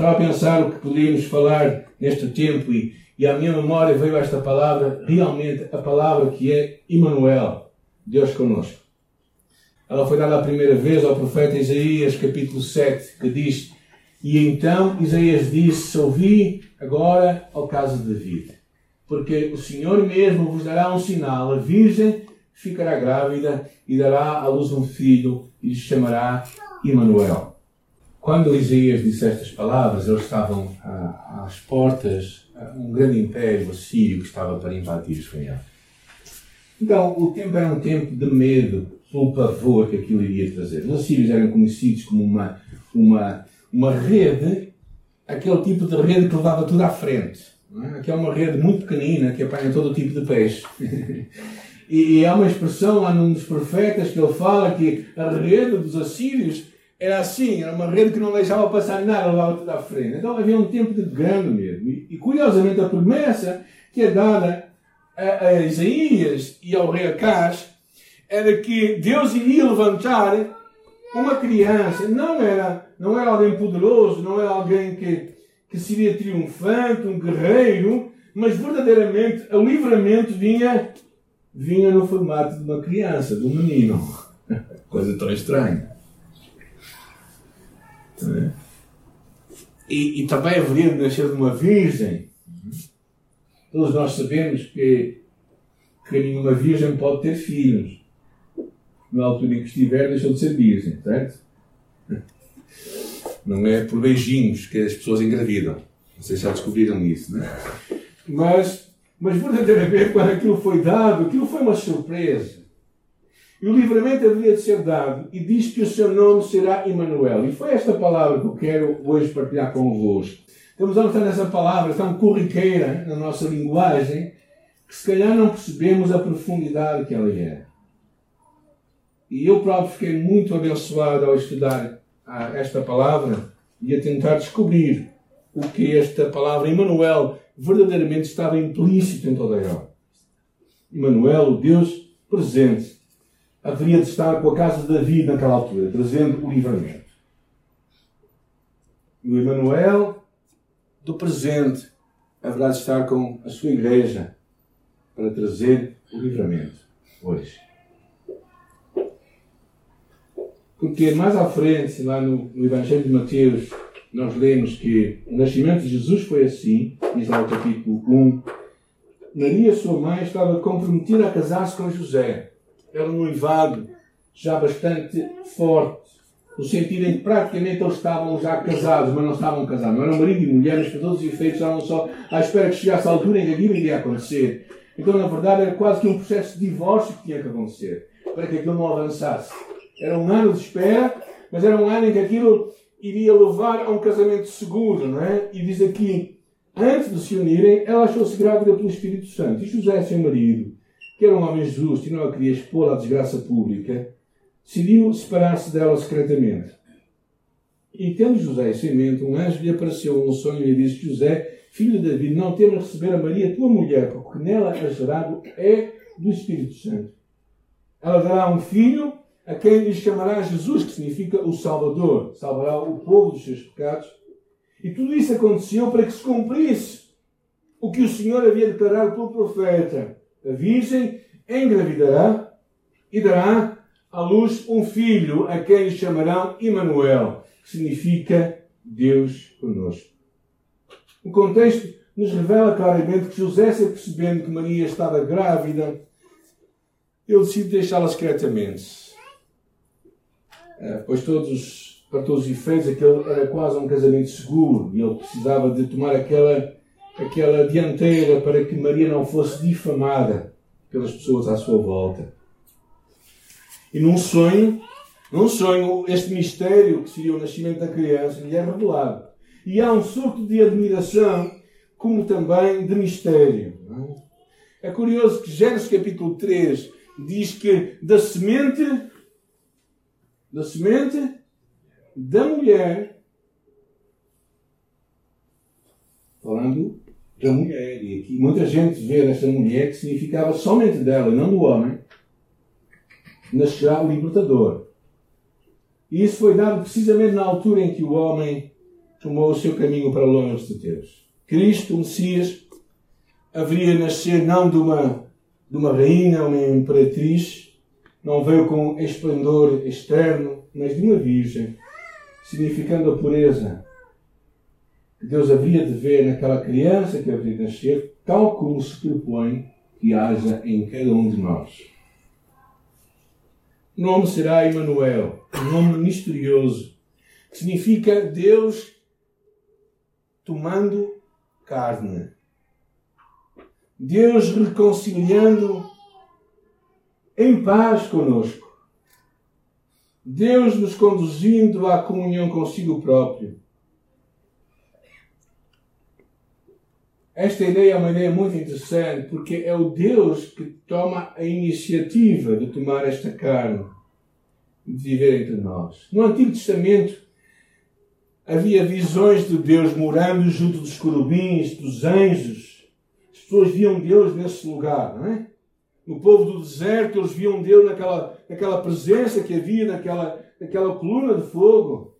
Estava a pensar o que podíamos falar neste tempo e, e à minha memória veio esta palavra, realmente a palavra que é Emmanuel, Deus conosco. Ela foi dada a primeira vez ao profeta Isaías, capítulo 7, que diz: E então Isaías disse: Ouvi agora ao caso de David, porque o Senhor mesmo vos dará um sinal, a Virgem ficará grávida e dará à luz um filho e lhe chamará Emmanuel. Quando Isaías disse estas palavras, eles estavam às portas, um grande império assírio que estava para invadir Israel. Então, o tempo era um tempo de medo, pelo pavor que aquilo iria trazer. Os assírios eram conhecidos como uma, uma, uma rede, aquele tipo de rede que levava tudo à frente. É? Aqui é uma rede muito pequenina que apanha todo tipo de peixe. e, e há uma expressão lá num dos profetas que ele fala que a rede dos assírios era assim, era uma rede que não deixava passar nada, tudo à frente. Então havia um tempo de grande medo. E, e curiosamente a promessa que é dada a, a Isaías e ao rei Acás era que Deus iria levantar uma criança. Não era, não era alguém poderoso, não era alguém que, que seria triunfante, um guerreiro, mas verdadeiramente o livramento vinha, vinha no formato de uma criança, de um menino. Coisa tão estranha. E, e também haveria de nascer de uma virgem. Todos nós sabemos que, que nenhuma virgem pode ter filhos na altura em que estiver, deixou de ser virgem, certo? Não é por beijinhos que as pessoas engravidam. Vocês já descobriram isso, não é? Mas, mas verdadeiramente, quando aquilo foi dado, aquilo foi uma surpresa. E o livramento havia de ser dado, e diz que o seu nome será Emmanuel. E foi esta palavra que eu quero hoje partilhar convosco. Estamos a notar nessa palavra tão corriqueira na nossa linguagem, que se calhar não percebemos a profundidade que ela é. E eu próprio fiquei muito abençoado ao estudar ah, esta palavra e a tentar descobrir o que esta palavra Emmanuel verdadeiramente estava implícito em toda ela. Emmanuel, o Deus presente, haveria de estar com a casa de Davi naquela altura, trazendo o livramento. E o Emmanuel do presente haverá de estar com a sua igreja para trazer o livramento hoje. Porque mais à frente, lá no, no Evangelho de Mateus, nós lemos que o nascimento de Jesus foi assim, diz lá o capítulo 1. Maria, sua mãe, estava comprometida a casar-se com José. Era um noivado já bastante forte, no sentido em que praticamente eles estavam já casados, mas não estavam casados. Não eram marido e mulher, mas para todos os efeitos estavam só à espera que chegasse a altura em que aquilo iria acontecer. Então, na verdade, era quase que um processo de divórcio que tinha que acontecer, para que aquilo não avançasse. Era um ano de espera, mas era um ano em que aquilo iria levar a um casamento seguro, não é? E diz aqui, antes de se unirem, ela achou-se grávida pelo Espírito Santo. E José, seu marido, que era um homem justo e não a queria expor à desgraça pública, decidiu separar-se dela secretamente. E tendo José isso em mente, um anjo lhe apareceu num sonho e lhe disse: José, filho de Davi, não temas receber a Maria, tua mulher, porque nela é gerado é do Espírito Santo. Ela dará um filho a quem lhe chamará Jesus, que significa o Salvador, salvará o povo dos seus pecados. E tudo isso aconteceu para que se cumprisse o que o Senhor havia declarado pelo profeta. A Virgem engravidará e dará à luz um filho, a quem lhe chamarão Emmanuel, que significa Deus conosco. O contexto nos revela claramente que José, percebendo que Maria estava grávida, ele decide deixá-la secretamente. Eh, pois todos, para todos os efeitos, aquele era quase um casamento seguro e ele precisava de tomar aquela, aquela dianteira para que Maria não fosse difamada pelas pessoas à sua volta. E num sonho, num sonho, este mistério que seria o nascimento da criança lhe é revelado. E há um surto de admiração, como também de mistério. É? é curioso que Gênesis capítulo 3 diz que da semente da semente da mulher, falando da mulher. E aqui muita gente vê nesta mulher que significava somente dela, não do homem, nascerá o libertador. E isso foi dado precisamente na altura em que o homem tomou o seu caminho para longe de Deus. Cristo, o Messias, haveria nascer não de uma, de uma rainha, uma imperatriz, não veio com esplendor externo, mas de uma virgem, significando a pureza Deus havia de ver naquela criança que havia de nascer, tal como se propõe que haja em cada um de nós. O nome será Emanuel, um nome misterioso, que significa Deus tomando carne. Deus reconciliando em paz conosco. Deus nos conduzindo à comunhão consigo próprio. Esta ideia é uma ideia muito interessante porque é o Deus que toma a iniciativa de tomar esta carne, de viver entre nós. No Antigo Testamento havia visões de Deus morando junto dos querubins, dos anjos. As pessoas viam Deus nesse lugar, não é? No povo do deserto, eles viam Deus naquela, naquela presença que havia, naquela, naquela coluna de fogo.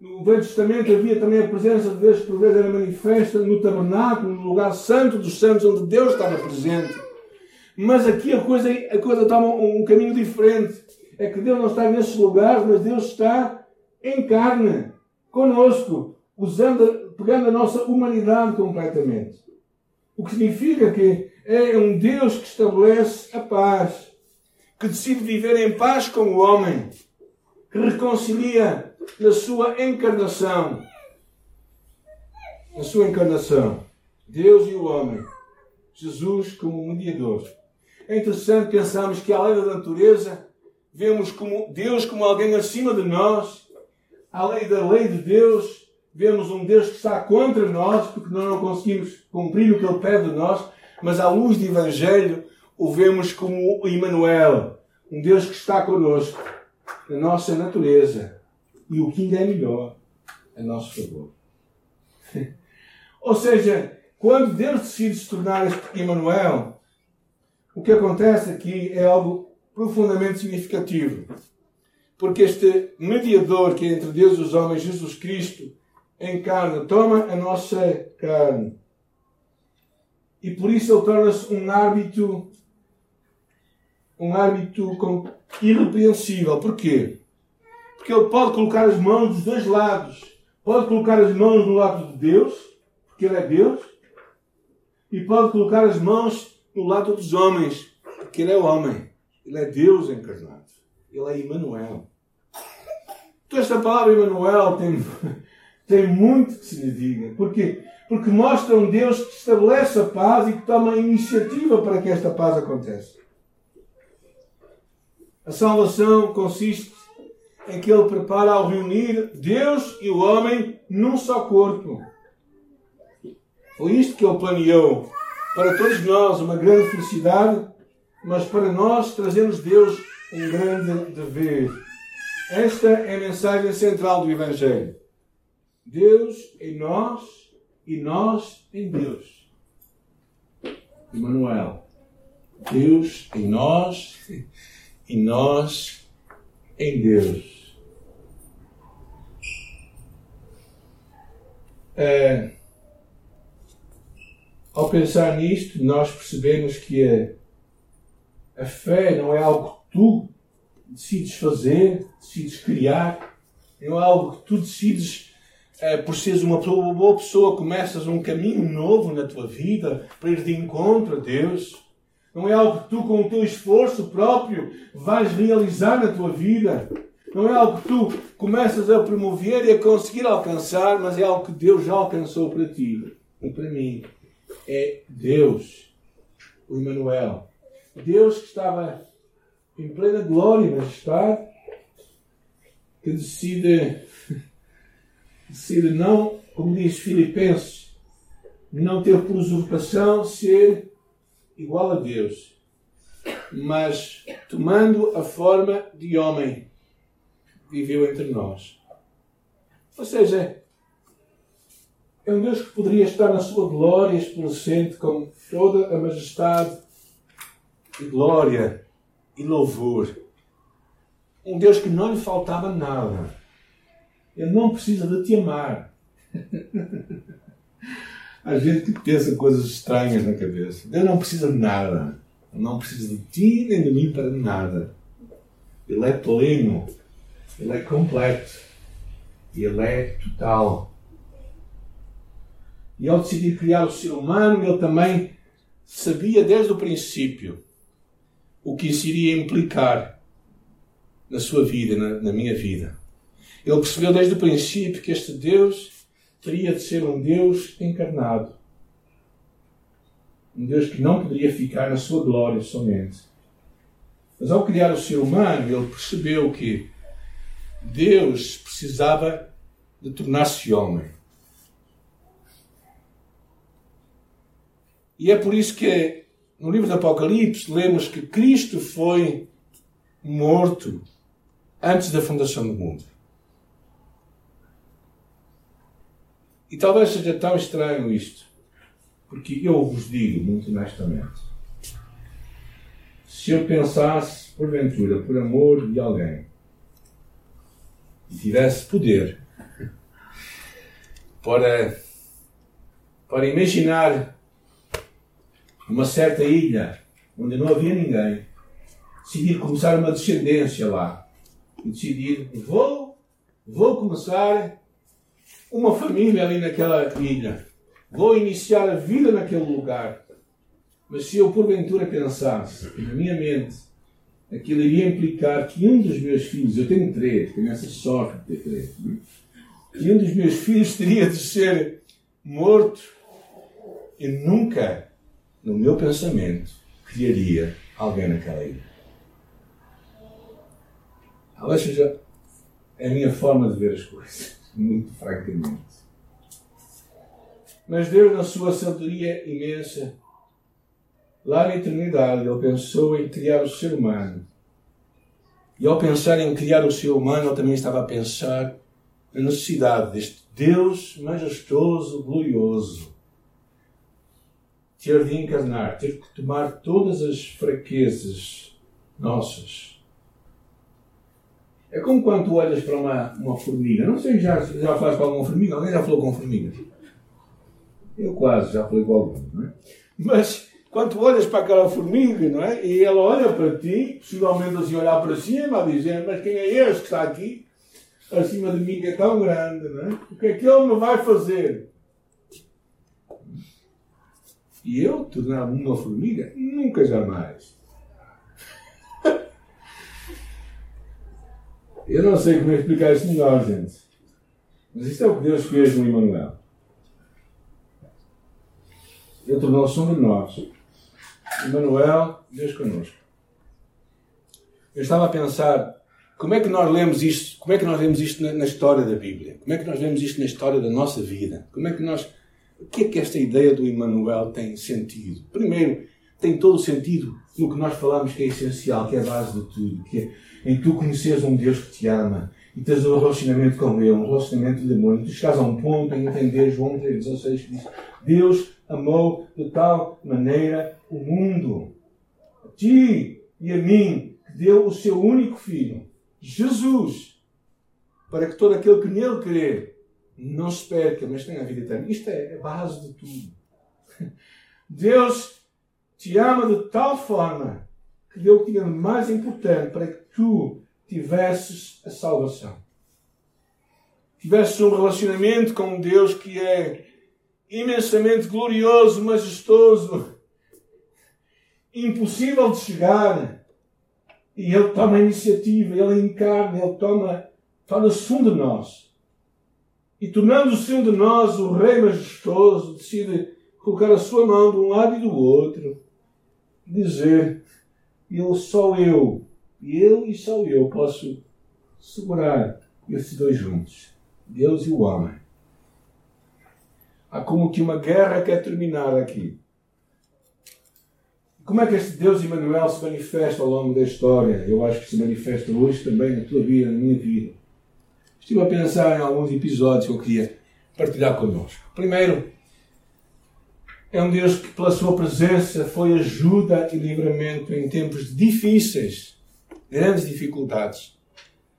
No Velho Testamento havia também a presença de Deus que por vezes era manifesta no tabernáculo, no lugar santo dos santos, onde Deus estava presente. Mas aqui a coisa, a coisa toma um, um caminho diferente. É que Deus não está nesses lugares, mas Deus está em carne conosco, usando, pegando a nossa humanidade completamente. O que significa que é um Deus que estabelece a paz, que decide viver em paz com o homem, que reconcilia na sua encarnação. Na sua encarnação. Deus e o homem. Jesus como mediador. É interessante pensarmos que, além da natureza, vemos como Deus como alguém acima de nós além da lei de Deus, vemos um Deus que está contra nós, porque nós não conseguimos cumprir o que Ele pede de nós, mas à luz do Evangelho o vemos como Emmanuel, um Deus que está conosco, na nossa natureza, e o que ainda é melhor, a nosso favor. Ou seja, quando Deus decide se tornar Emmanuel, o que acontece aqui é algo profundamente significativo. Porque este mediador que é entre Deus e os homens, Jesus Cristo, encarna, toma a nossa carne. E por isso ele torna-se um árbitro, um árbitro irrepreensível. Porquê? Porque ele pode colocar as mãos dos dois lados. Pode colocar as mãos no lado de Deus, porque ele é Deus, e pode colocar as mãos no lado dos homens, porque ele é homem. Ele é Deus encarnado. Ele é Emmanuel. Então esta palavra Emmanuel tem, tem muito que se lhe diga. Porquê? Porque mostra um Deus que estabelece a paz e que toma a iniciativa para que esta paz aconteça. A salvação consiste em que Ele prepara ao reunir Deus e o homem num só corpo. Foi isto que Ele planeou. Para todos nós, uma grande felicidade, mas para nós trazemos Deus um grande dever. Esta é a mensagem central do Evangelho. Deus em nós e nós em Deus. Emmanuel. Deus em nós e nós em Deus. É, ao pensar nisto, nós percebemos que a, a fé não é algo que tu decides fazer, decides criar, não é algo que tu decides é, por seres uma boa pessoa, começas um caminho novo na tua vida para ir de encontro a Deus. Não é algo que tu, com o teu esforço próprio, vais realizar na tua vida. Não é algo que tu começas a promover e a conseguir alcançar, mas é algo que Deus já alcançou para ti e para mim. É Deus, o Emmanuel. Deus que estava em plena glória e majestade, que decide, decide não, como diz Filipenses, não ter por usurpação ser igual a Deus, mas tomando a forma de homem, viveu entre nós. Ou seja, é um Deus que poderia estar na sua glória esplenecente com toda a majestade e glória e louvor. Um Deus que não lhe faltava nada. Ele não precisa de te amar. A gente que pensa coisas estranhas na cabeça. Deus não precisa de nada. Não precisa de ti nem de mim para nada. Ele é pleno. Ele é completo. Ele é total. E ao decidir criar o ser humano, ele também sabia desde o princípio o que isso iria implicar na sua vida, na, na minha vida. Ele percebeu desde o princípio que este Deus teria de ser um Deus encarnado. Um Deus que não poderia ficar na sua glória somente. Mas ao criar o ser humano, ele percebeu que Deus precisava de tornar-se homem. E é por isso que no livro do Apocalipse lemos que Cristo foi morto antes da fundação do mundo. E talvez seja tão estranho isto, porque eu vos digo muito honestamente: se eu pensasse, porventura, por amor de alguém, e tivesse poder para, para imaginar uma certa ilha onde não havia ninguém, decidir começar uma descendência lá e decidir: vou, vou começar uma família ali naquela ilha. Vou iniciar a vida naquele lugar. Mas se eu porventura pensasse na minha mente aquilo iria implicar que um dos meus filhos, eu tenho três, tenho essa sorte de ter três, que um dos meus filhos teria de ser morto, eu nunca, no meu pensamento, criaria alguém naquela ilha. Talvez seja a minha forma de ver as coisas muito francamente. Mas Deus, na sua sabedoria imensa, lá na eternidade, Ele pensou em criar o ser humano. E ao pensar em criar o ser humano, Ele também estava a pensar na necessidade deste Deus majestoso, glorioso, ter de encarnar, ter que tomar todas as fraquezas nossas é como quando tu olhas para uma, uma formiga. Não sei, já, já falaste com alguma formiga? Alguém já falou com formigas? Eu quase já falei com alguma, não é? Mas quando olhas para aquela formiga, não é? E ela olha para ti, possivelmente assim olhar para cima, a dizer, mas quem é este que está aqui? Acima de mim que é tão grande, não é? O que é que ele me vai fazer? E eu tornar-me uma formiga? Nunca jamais. Eu não sei como explicar isso melhor, gente. Mas isto é o que Deus fez no Emmanuel. Ele tornou-se um de nós. Emmanuel, Deus conosco. Eu estava a pensar como é que nós lemos isto, como é que nós lemos isto na, na, história da Bíblia? Como é que nós lemos isto na história da nossa vida? Como é que nós, o que é que esta ideia do Emmanuel tem sentido? Primeiro, tem todo o sentido no que nós falamos que é essencial, que é a base de tudo, que é em tu conheces um Deus que te ama e tens um relacionamento com Ele, um relacionamento de amor, e tu chegas a um ponto em entender João 3,16 que diz: Deus amou de tal maneira o mundo, a ti e a mim, que deu o seu único filho, Jesus, para que todo aquele que nele crê não se perca, mas tenha a vida eterna. Isto é a base de tudo. Deus te ama de tal forma que deu o que tinha mais importante para que tu tivesses a salvação. Tivesses um relacionamento com Deus que é imensamente glorioso, majestoso, impossível de chegar. E Ele toma a iniciativa, Ele encarna, Ele toma, torna-se um de nós. E tornando-se um de nós, o Rei majestoso decide colocar a sua mão de um lado e do outro, dizer: Eu sou eu, e eu e só eu posso segurar esses dois juntos. Deus e o homem. Há como que uma guerra quer terminar aqui. Como é que este Deus Emmanuel se manifesta ao longo da história? Eu acho que se manifesta hoje também na tua vida, na minha vida. Estive a pensar em alguns episódios que eu queria partilhar connosco. Primeiro, é um Deus que, pela sua presença, foi ajuda e livramento em tempos difíceis grandes dificuldades.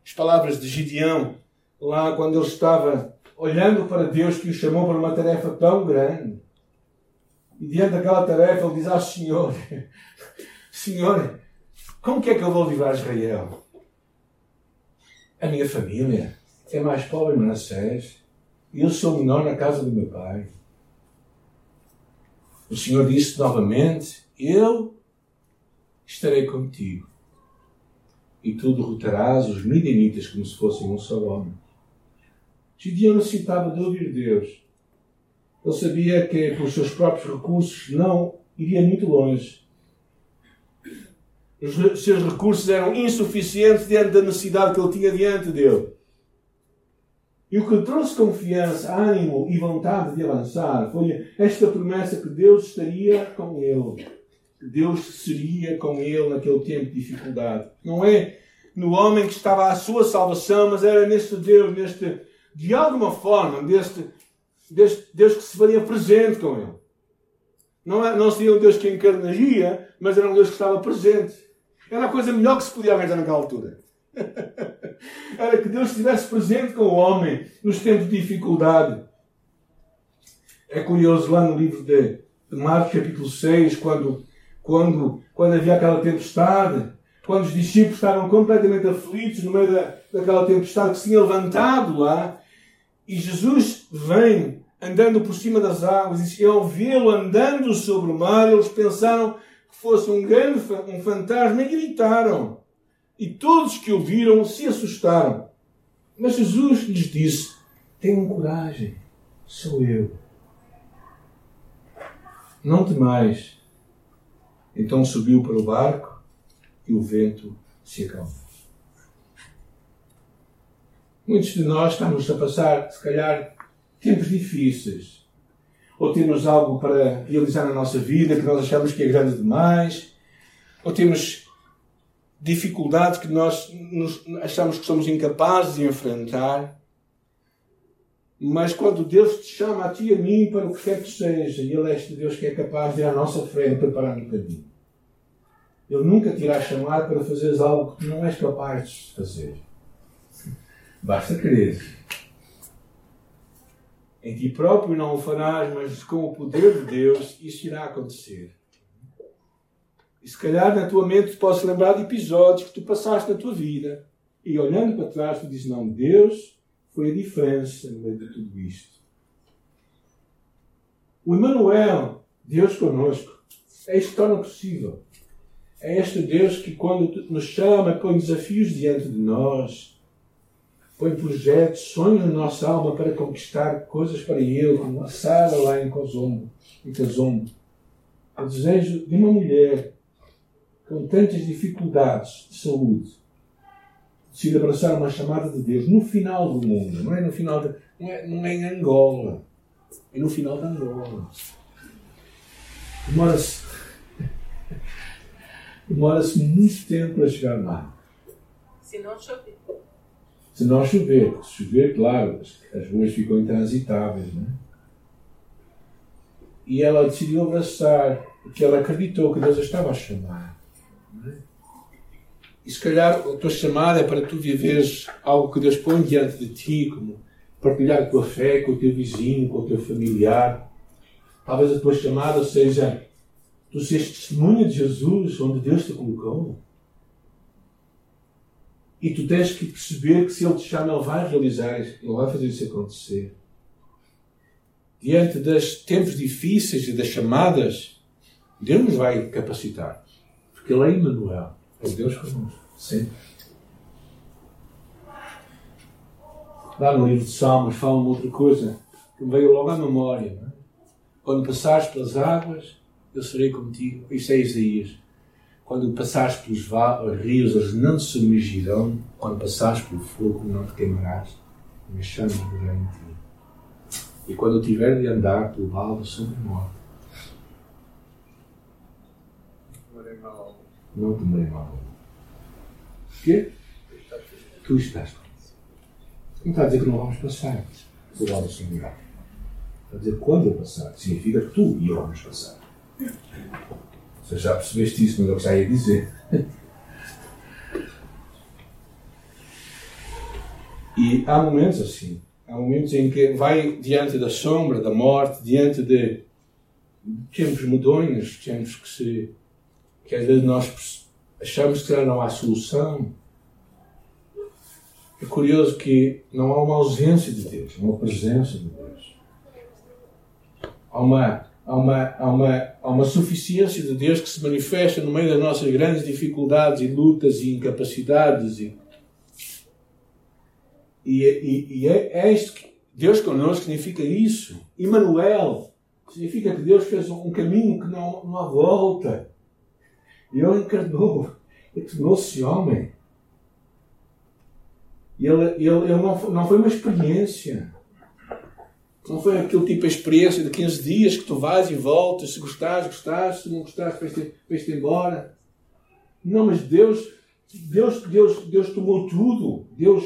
As palavras de Gideão, lá quando ele estava olhando para Deus que o chamou para uma tarefa tão grande. E diante daquela tarefa ele diz ao Senhor: Senhor, como que é que eu vou livrar Israel? A minha família é mais pobre em Manassés. E eu sou menor na casa do meu pai. O Senhor disse novamente: Eu estarei contigo. E tu derrotarás os midianitas como se fossem um só homem. Gideão necessitava de ouvir Deus. Ele sabia que, com os seus próprios recursos, não iria muito longe. Os seus recursos eram insuficientes diante da necessidade que ele tinha diante dele. E o que trouxe confiança, ânimo e vontade de avançar foi esta promessa que Deus estaria com ele. Que Deus seria com ele naquele tempo de dificuldade. Não é no homem que estava à sua salvação, mas era neste Deus, neste, de alguma forma, deste, deste Deus que se faria presente com ele. Não, é, não seria um Deus que encarnaria, mas era um Deus que estava presente. Era a coisa melhor que se podia arranjar naquela altura. Era que Deus estivesse presente com o homem nos tempos de dificuldade. É curioso lá no livro de, Marcos, capítulo 6, quando, quando, quando havia aquela tempestade, quando os discípulos estavam completamente aflitos no meio da, daquela tempestade que se tinha levantado lá, e Jesus vem andando por cima das águas, e ao vê-lo andando sobre o mar, eles pensaram que fosse um grande um fantasma e gritaram. E todos que o viram se assustaram. Mas Jesus lhes disse: Tenham coragem, sou eu. Não temais. Então subiu para o barco e o vento se acalmou. Muitos de nós estamos a passar, se calhar, tempos difíceis. Ou temos algo para realizar na nossa vida que nós achamos que é grande demais. Ou temos dificuldades que nós achamos que somos incapazes de enfrentar. Mas quando Deus te chama a ti e a mim para o que quer que seja, e Ele é este Deus que é capaz de ir à nossa frente preparando o caminho. Ele nunca te irá chamar para fazeres algo que não és capaz de fazer. Basta crer. Em ti próprio não o farás, mas com o poder de Deus isso irá acontecer. E se calhar na tua mente podes lembrar de episódios que tu passaste na tua vida. E olhando para trás tu dizes, não, Deus foi a diferença no meio de tudo isto. O Emmanuel, Deus conosco, é isto que torna possível. É este Deus que quando nos chama, põe desafios diante de nós, põe projetos, sonhos na nossa alma para conquistar coisas para como a Sara lá em Cozombo, em Cazombo. O desejo de uma mulher com tantas dificuldades de saúde, decide abraçar uma chamada de Deus no final do mundo, não é no final de, não, é, não é em Angola, é no final de Angola. Demora-se demora-se muito tempo para chegar lá. Se não chover. Se não chover, se chover, claro, as, as ruas ficam intransitáveis, né? E ela decidiu abraçar, porque ela acreditou que Deus a estava a chamar. E se calhar a tua chamada é para tu viveres algo que Deus põe diante de ti, como partilhar a tua fé com o teu vizinho, com o teu familiar. Talvez a tua chamada seja tu seres testemunha de Jesus onde Deus te colocou. E tu tens que perceber que se Ele te chama, Ele vai realizar, Ele vai fazer isso acontecer. Diante dos tempos difíceis e das chamadas, Deus nos vai capacitar. Porque Ele é Emmanuel. É Deus conosco. Sempre. Lá no livro de Salmos fala uma outra coisa que me veio logo à memória. É? Quando passares pelas águas, eu serei contigo. Isto é Isaías. Quando passares pelos rios, eles não te submergirão. Quando passares pelo fogo, não te queimarás. Me chamas em ti. E quando eu tiver de andar pelo vale sobre morte, não temerei mal. Porquê? Tu estás com Não está a dizer que não vamos passar por lado sobre Está a dizer quando eu passar. Significa que tu e eu vamos passar. Você já percebeste isso, mas eu já ia dizer. E há momentos assim. há momentos em que vai diante da sombra, da morte, diante de tempos medonhos, tempos que, se, que às vezes nós achamos que não há solução. É curioso que não há uma ausência de Deus, há uma presença de Deus. Há uma, há uma, há uma, há uma suficiência de Deus que se manifesta no meio das nossas grandes dificuldades e lutas e incapacidades. E, e, e, e é, é isto que Deus conosco significa isso. Emmanuel significa que Deus fez um caminho que não, não há volta. Ele encarnou, Ele tornou-se homem. Ele, ele, ele não, não foi uma experiência. Não foi aquele tipo de experiência de 15 dias que tu vais e voltas, se gostares, gostaste, se não gostares, vais-te vais embora. Não, mas Deus, Deus, Deus, Deus tomou tudo. Deus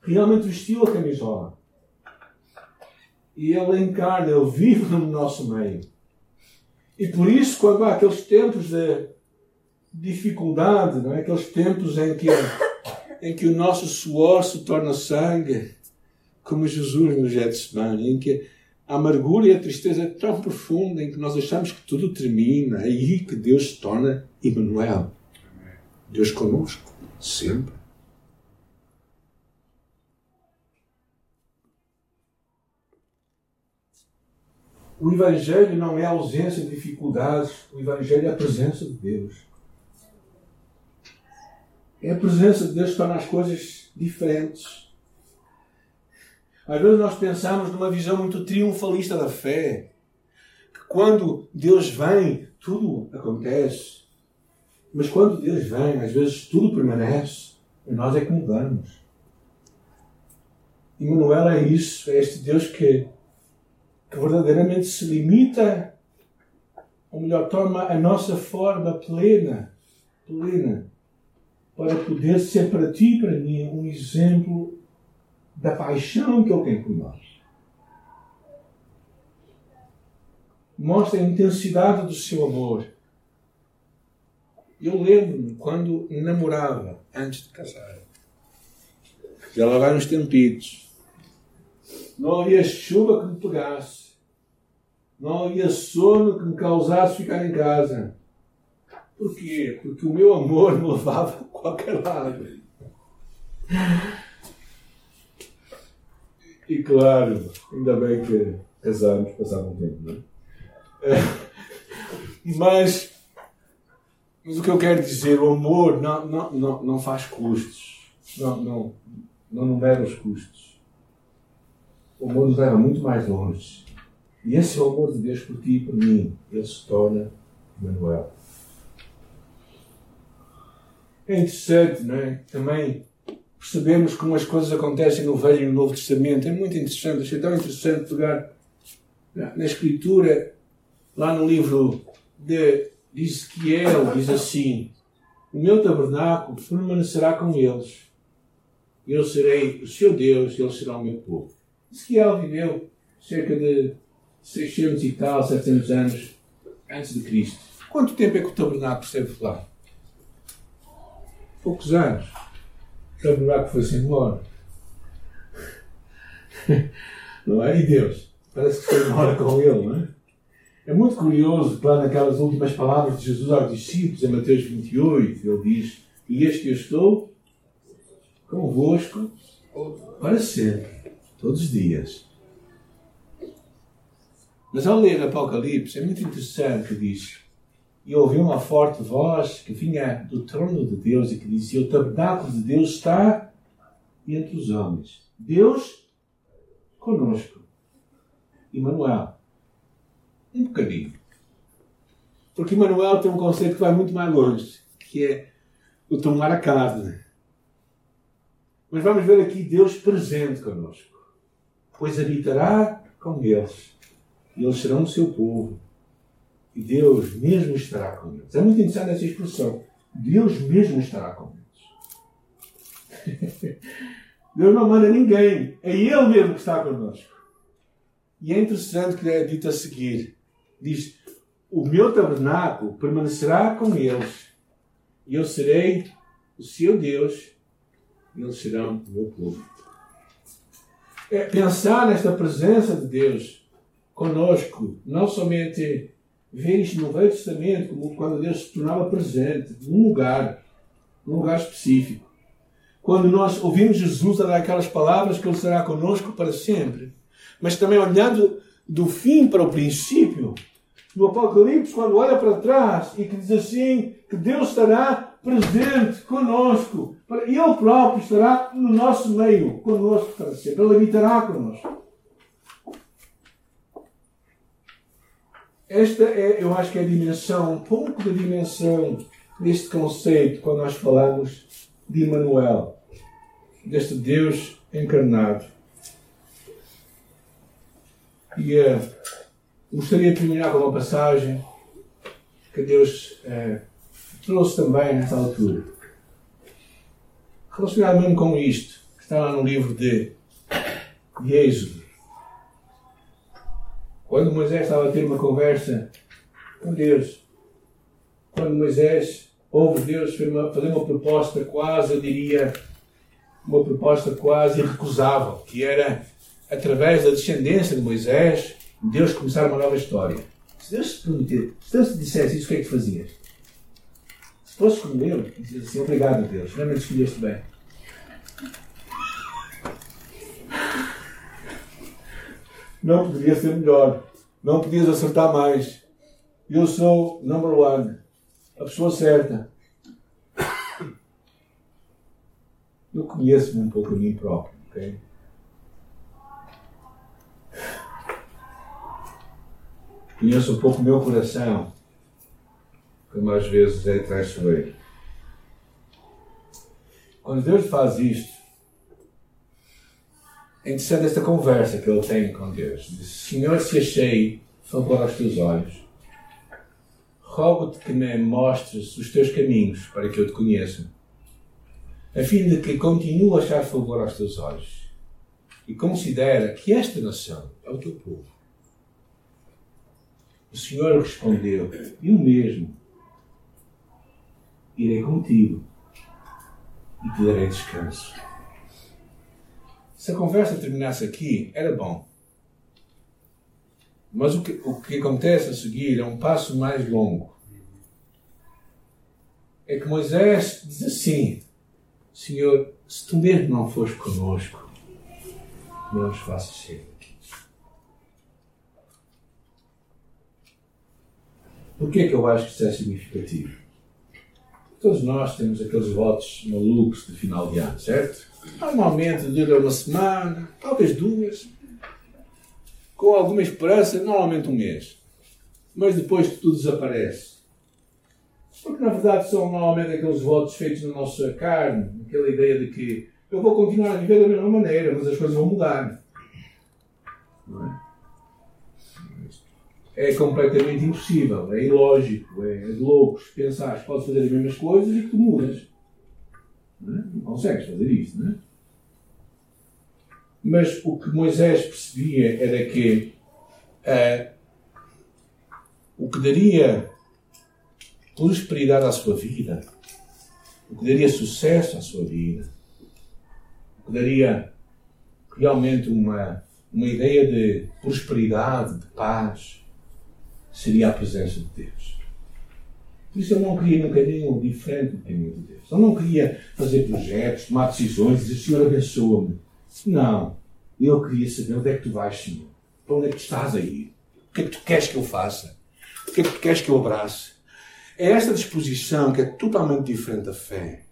realmente vestiu a camisola. E Ele encarna, Ele vive no nosso meio. E por isso, quando há aqueles tempos de dificuldade, não é? aqueles tempos em que em que o nosso suor se torna sangue, como Jesus no Getsemane, em que a amargura e a tristeza é tão profunda, em que nós achamos que tudo termina, é aí que Deus se torna Emmanuel. Deus conosco, sempre. O Evangelho não é a ausência de dificuldades, o Evangelho é a presença de Deus. É a presença de Deus que torna as coisas diferentes. Às vezes nós pensamos numa visão muito triunfalista da fé. Que quando Deus vem, tudo acontece. Mas quando Deus vem, às vezes tudo permanece. E nós é que mudamos. E Manuel é isso. É este Deus que, que verdadeiramente se limita, ou melhor, toma a nossa forma plena. Plena para poder ser para ti e para mim um exemplo da paixão que Ele tem por nós. Mostra a intensidade do seu amor. Eu lembro-me quando namorava, antes de casar. Já lá vai uns tempitos. Não havia chuva que me pegasse. Não havia sono que me causasse ficar em casa. Por quê? Porque o meu amor me levava a qualquer lado. E claro, ainda bem que casamos, passava um tempo, não é? Mas, mas o que eu quero dizer, o amor não, não, não, não faz custos. Não, não, não numera os custos. O amor nos leva muito mais longe. E esse é o amor de Deus por ti e por mim. Ele se torna Manuel. É interessante, não é? Também percebemos como as coisas acontecem no Velho e no Novo Testamento. É muito interessante, achei tão interessante pegar na Escritura, lá no livro de, de Ezequiel, diz assim: O meu tabernáculo permanecerá com eles. Eu serei o seu Deus e eles serão o meu povo. Ezequiel viveu cerca de 600 e tal, 700 anos antes de Cristo. Quanto tempo é que o tabernáculo esteve lá? poucos anos. O buraco foi-se embora. Não é? E Deus? Parece que foi embora com ele, não é? É muito curioso que lá naquelas últimas palavras de Jesus aos discípulos, em Mateus 28, ele diz: E este eu estou convosco para sempre, todos os dias. Mas ao ler Apocalipse, é muito interessante que diz: e ouvi uma forte voz que vinha do trono de Deus e que dizia: O tabernáculo de Deus está entre os homens. Deus conosco. Emmanuel. Um bocadinho. Porque Emmanuel tem um conceito que vai muito mais longe, que é o tomar a carne. Mas vamos ver aqui Deus presente conosco. Pois habitará com eles. E eles serão o seu povo Deus mesmo estará com eles. É muito interessante essa expressão. Deus mesmo estará com eles. Deus não manda ninguém. É Ele mesmo que está connosco. E é interessante que é dito a seguir. Diz, o meu tabernáculo permanecerá com eles. E eu serei o seu Deus. E eles serão o meu povo. é pensar nesta presença de Deus conosco, não somente isto no Velho Testamento, como quando Deus se tornava presente, num lugar, num lugar específico. Quando nós ouvimos Jesus a dar aquelas palavras que Ele será conosco para sempre, mas também olhando do fim para o princípio, no Apocalipse, quando olha para trás e que diz assim que Deus estará presente conosco, Ele próprio estará no nosso meio, conosco para sempre, Ele habitará conosco. Esta é, eu acho que é a dimensão, um pouco da dimensão deste conceito quando nós falamos de Emmanuel, deste Deus encarnado. E uh, gostaria de terminar com uma passagem que Deus uh, trouxe também nessa altura. Relacionado mesmo com isto, que está lá no livro de, de Êxodo. Quando Moisés estava a ter uma conversa com Deus, quando Moisés ouve Deus fazer uma proposta quase, eu diria, uma proposta quase irrecusável, que era através da descendência de Moisés, Deus começar uma nova história. Se Deus te prometer, se Deus te dissesse isso, o que é que fazias? Se fosse como ele, dizias assim: Obrigado, Deus, realmente escolheste bem. Não poderia ser melhor. Não podias acertar mais. Eu sou number one. A pessoa certa. Eu conheço-me um pouco a mim próprio, ok? Conheço um pouco o meu coração, que mais vezes é traiçoeiro. Quando Deus faz isto, é interessante esta conversa que ele tem com Deus. Diz: Senhor, se achei favor aos teus olhos, rogo-te que me mostres os teus caminhos para que eu te conheça, a fim de que continue a achar favor aos teus olhos e considera que esta nação é o teu povo o Senhor respondeu: Eu mesmo irei contigo e te darei descanso. Se a conversa terminasse aqui, era bom. Mas o que, o que acontece a seguir é um passo mais longo. É que Moisés diz assim: Senhor, se tu mesmo não fores conosco, não nos faças ser. Por que é que eu acho que isso é significativo? Todos nós temos aqueles votos malucos de final de ano, certo? Normalmente dura uma semana, talvez duas, com alguma esperança, normalmente um mês. Mas depois tudo desaparece. Porque na verdade são normalmente aqueles votos feitos na nossa carne, aquela ideia de que eu vou continuar a viver da mesma maneira, mas as coisas vão mudar. É? é completamente impossível, é ilógico, é de loucos pensar que podes fazer as mesmas coisas e que tu mudas. Não, é? não consegues fazer isso, não é? Mas o que Moisés percebia era que uh, o que daria prosperidade à sua vida, o que daria sucesso à sua vida, o que daria realmente uma, uma ideia de prosperidade, de paz, seria a presença de Deus. Por isso eu não queria um caminho diferente do caminho de Deus. Eu não queria fazer projetos, tomar decisões, dizer Senhor abençoa-me. Não. Eu queria saber onde é que tu vais, Senhor. Para onde é que tu estás a ir? O que é que tu queres que eu faça? O que é que tu queres que eu abrace? É esta disposição que é totalmente diferente da fé.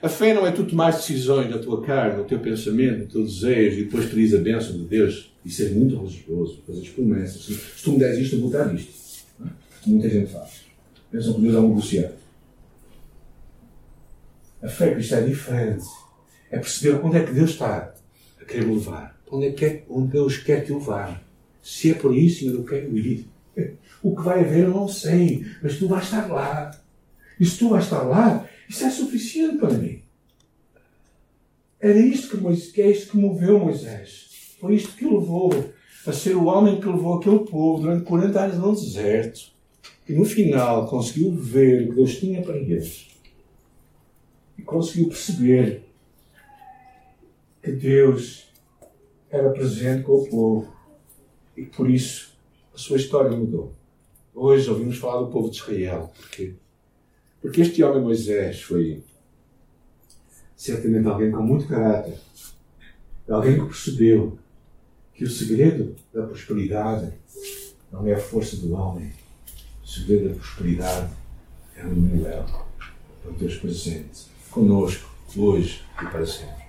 A fé não é tu tomar decisões na tua carne, no teu pensamento, no teu desejo e depois pedires a bênção de Deus e ser muito religioso, fazer promessas. Se tu me deres isto, eu vou dar isto. É? Muita gente faz. Pensam que Deus é um negociante. A fé cristã é diferente. É perceber onde é que Deus está a querer me levar. Onde, é que é, onde Deus quer que eu vá. Se é por isso, Senhor, eu quero ir. O que vai haver eu não sei, mas tu vais estar lá. E se tu vais estar lá, isso é suficiente para mim. Era isto que, Moisés, que é isto que moveu Moisés. Foi isto que o levou a ser o homem que levou aquele povo durante 40 anos no deserto. E no final conseguiu ver o que Deus tinha para eles. E conseguiu perceber que Deus era presente com o povo e por isso a sua história mudou. Hoje ouvimos falar do povo de Israel. Porquê? Porque este homem Moisés foi certamente alguém com muito caráter, alguém que percebeu que o segredo da prosperidade não é a força do homem, o segredo da prosperidade é Emmanuel, é o Deus presente, conosco, hoje e para sempre.